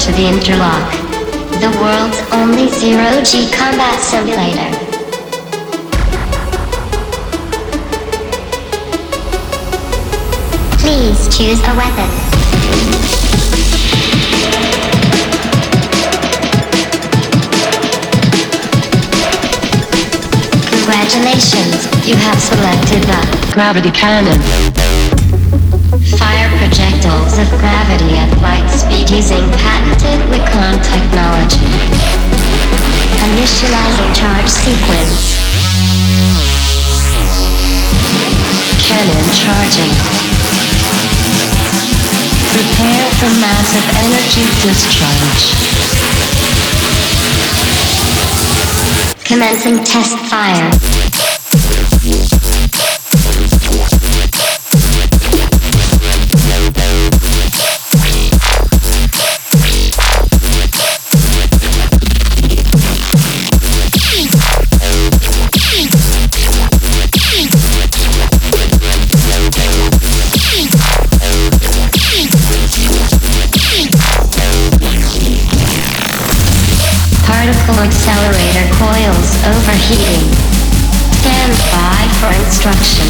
to the interlock. The world's only zero-G combat simulator. Please choose a weapon. Congratulations, you have selected the Gravity cannon. Of gravity at light speed using patented Wicon technology. Initializing charge sequence. Cannon charging. Prepare for massive energy discharge. Commencing test fire. Coils overheating. Stand by for instruction.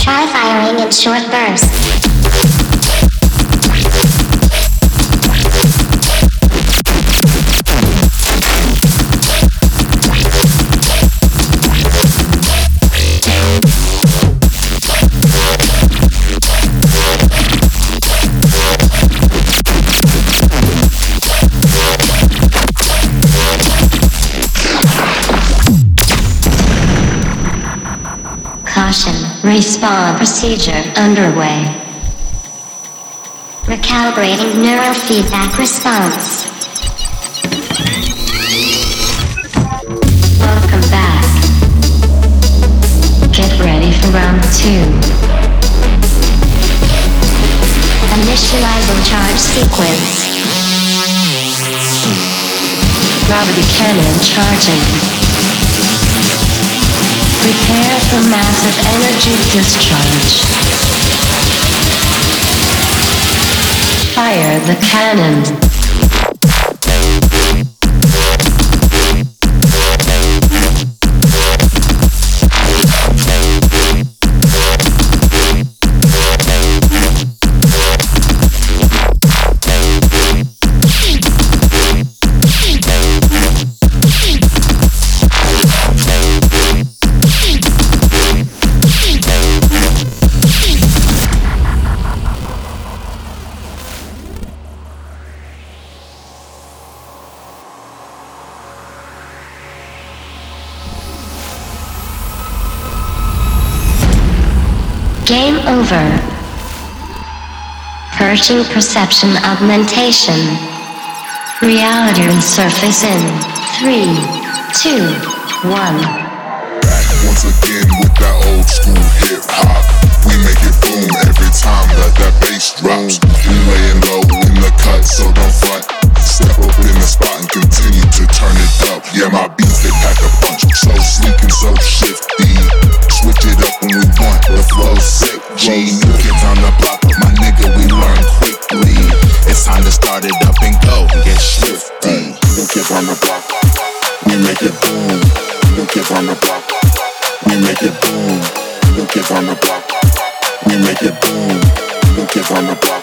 Try firing in short bursts. Respawn procedure underway. Recalibrating neural feedback response. Welcome back. Get ready for round two. Initializing charge sequence. Gravity cannon charging. Prepare for massive energy discharge. Fire the cannon. Purging perception augmentation. Reality surface in three, two, one. back once again with that old school hip hop. We make it boom every time that that bass drops. We laying low in the cut, so don't front. Step up in the spot and continue to turn it up. Yeah, my beats they pack a punch, so sleek and so shifty. Switch it up when we want, the flow's sick. G, new kids on the block, my nigga, we learn. It's time to start it up and go, get shifty. New kids on the block, we make it boom. New kids on the block. We make it boom. New kids on the block. We make it boom. New kids on the block.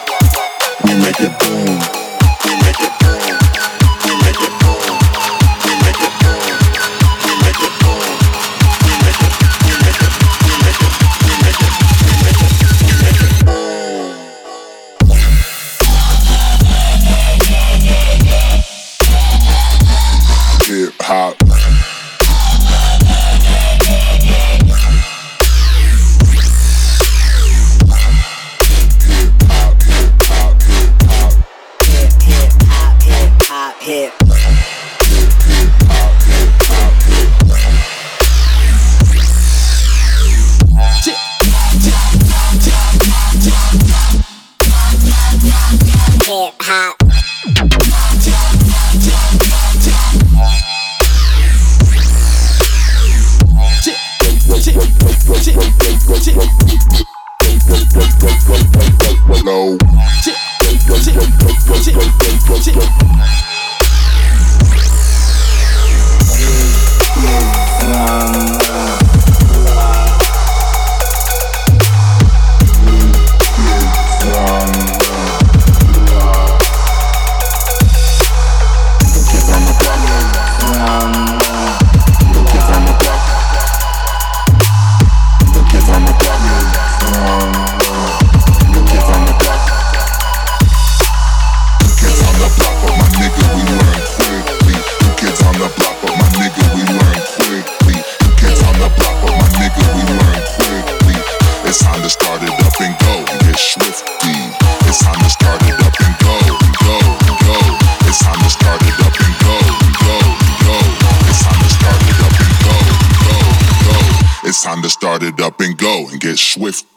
Get swifty.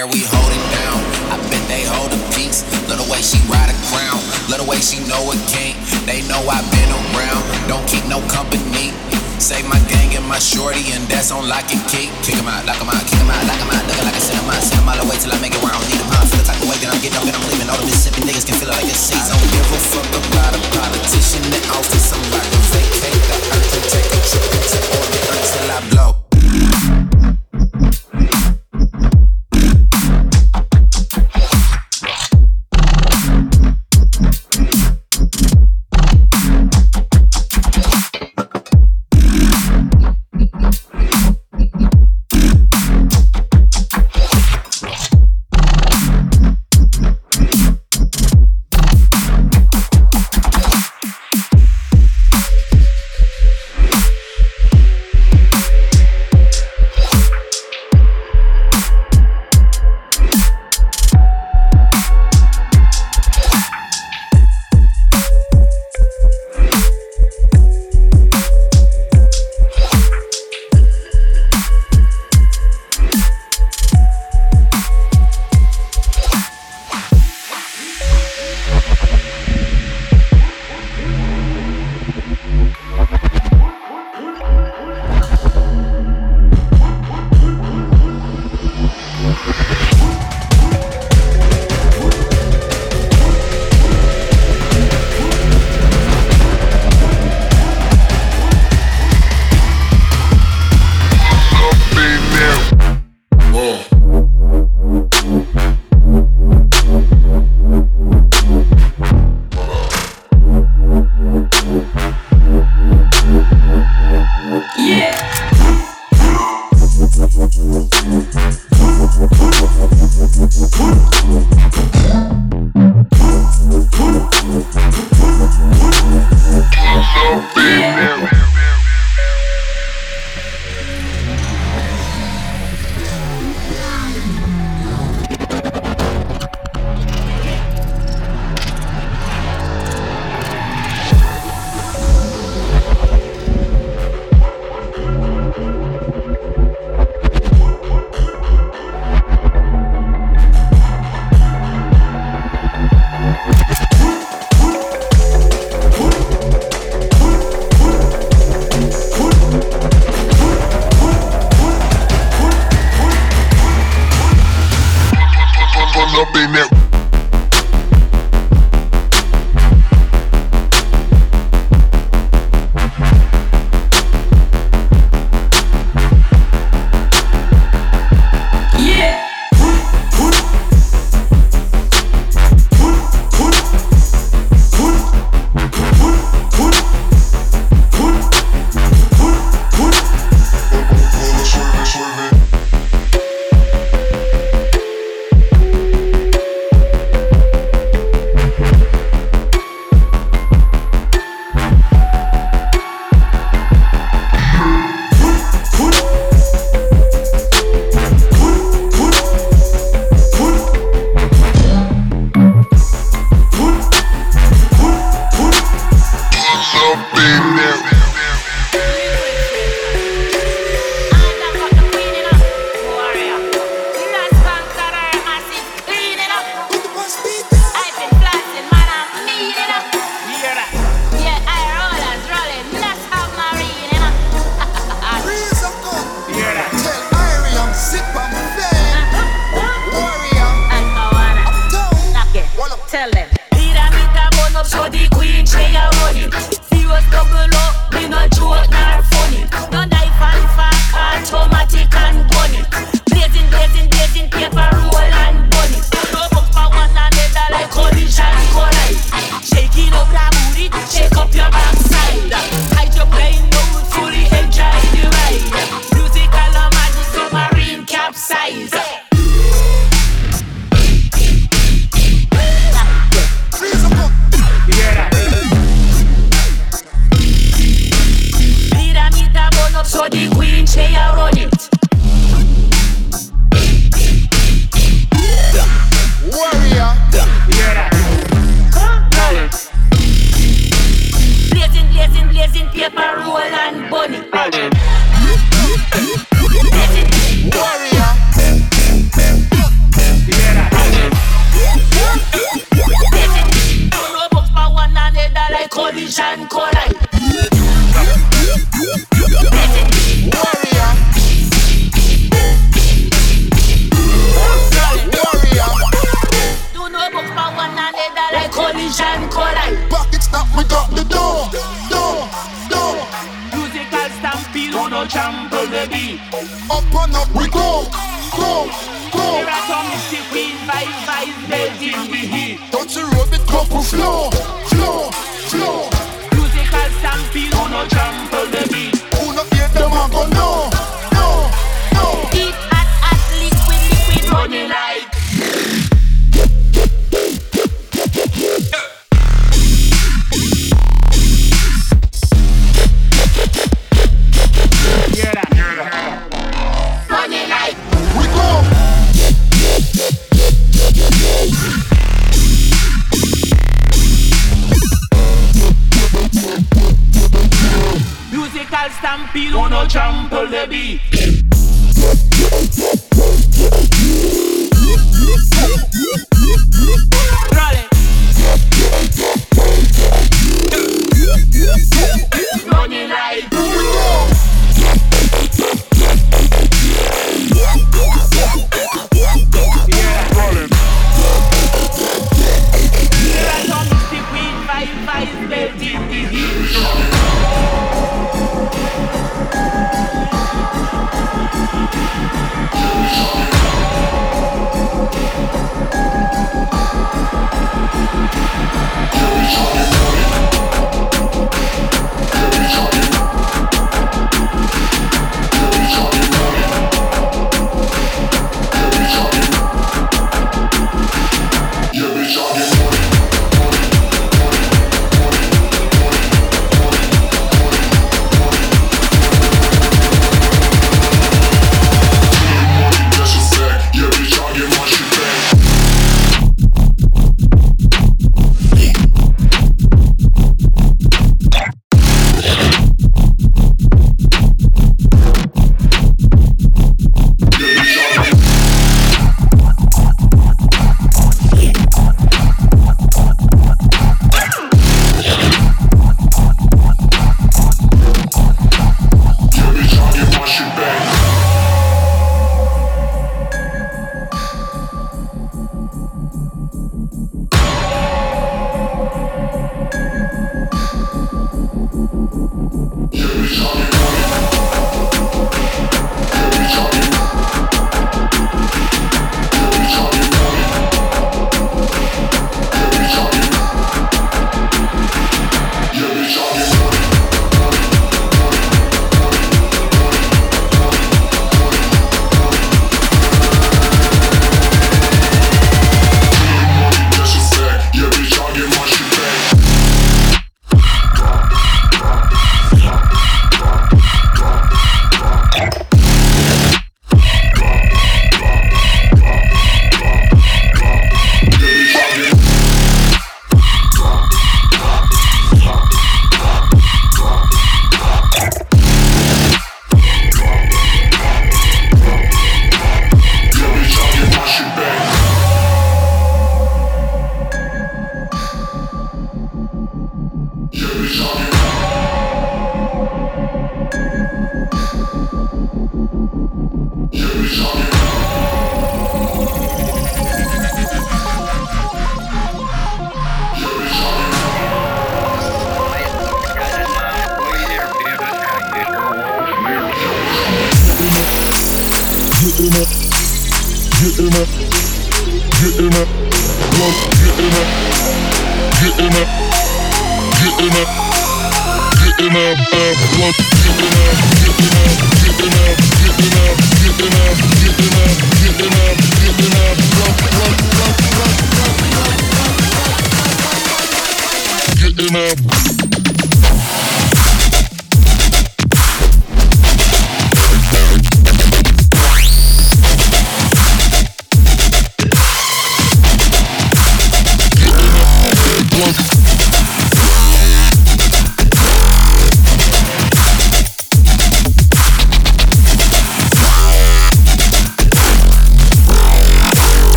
There we hold it down. I bet they hold a piece. Love the way she ride a crown. Love the way she know a king. They know I've been around. Don't keep no company. Save my gang and my shorty, and that's on lock and key. Kick 'em out, lock 'em out, kick 'em out, lock 'em out. Looking like a cinema. Send 'em all away till I make it where I don't need How I feel the type of way that I'm getting up and I'm leaving. All the Mississippi niggas can feel it like this season. Don't give a fuck about a politician. The office, I'm about to vacate the earth and take a trip into orbit until I blow.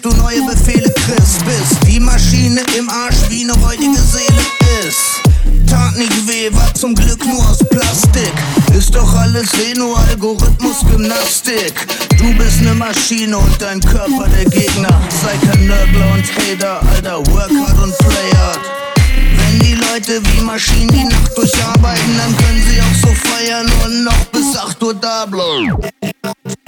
bis du neue Befehle kriegst. Bist die Maschine im Arsch, wie eine heutige Seele ist. Tat nicht weh, war zum Glück nur aus Plastik. Ist doch alles eh nur Algorithmus, Gymnastik. Du bist ne Maschine und dein Körper der Gegner. Sei kein Nörgler und Hater, alter work hard und play hard Wenn die Leute wie Maschinen die Nacht durcharbeiten, dann können sie auch so feiern und noch bis 8 Uhr da bleiben.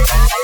Down, rotate.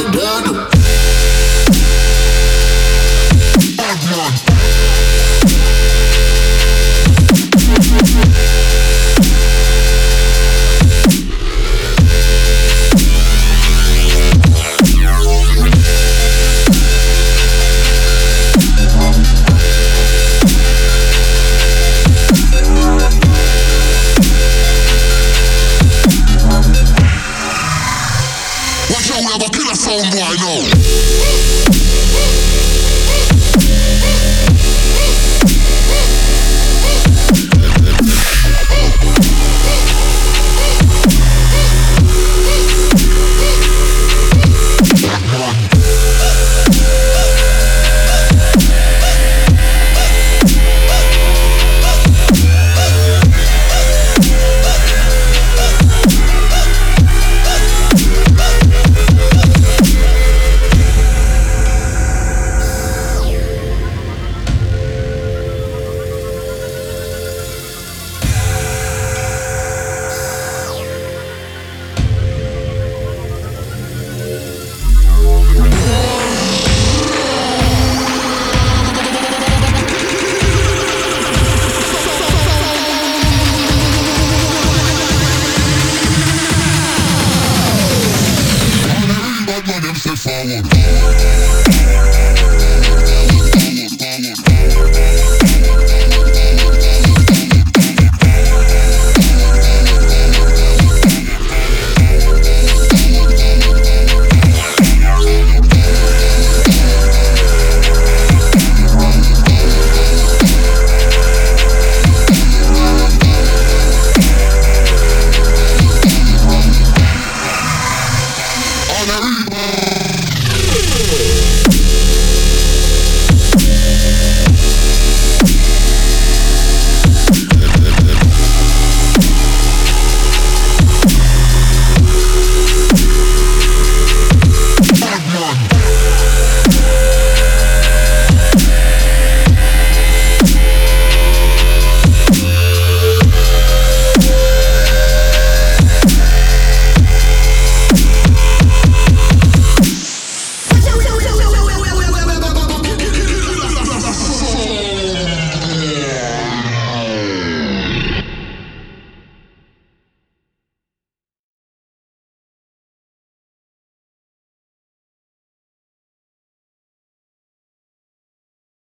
Step forward.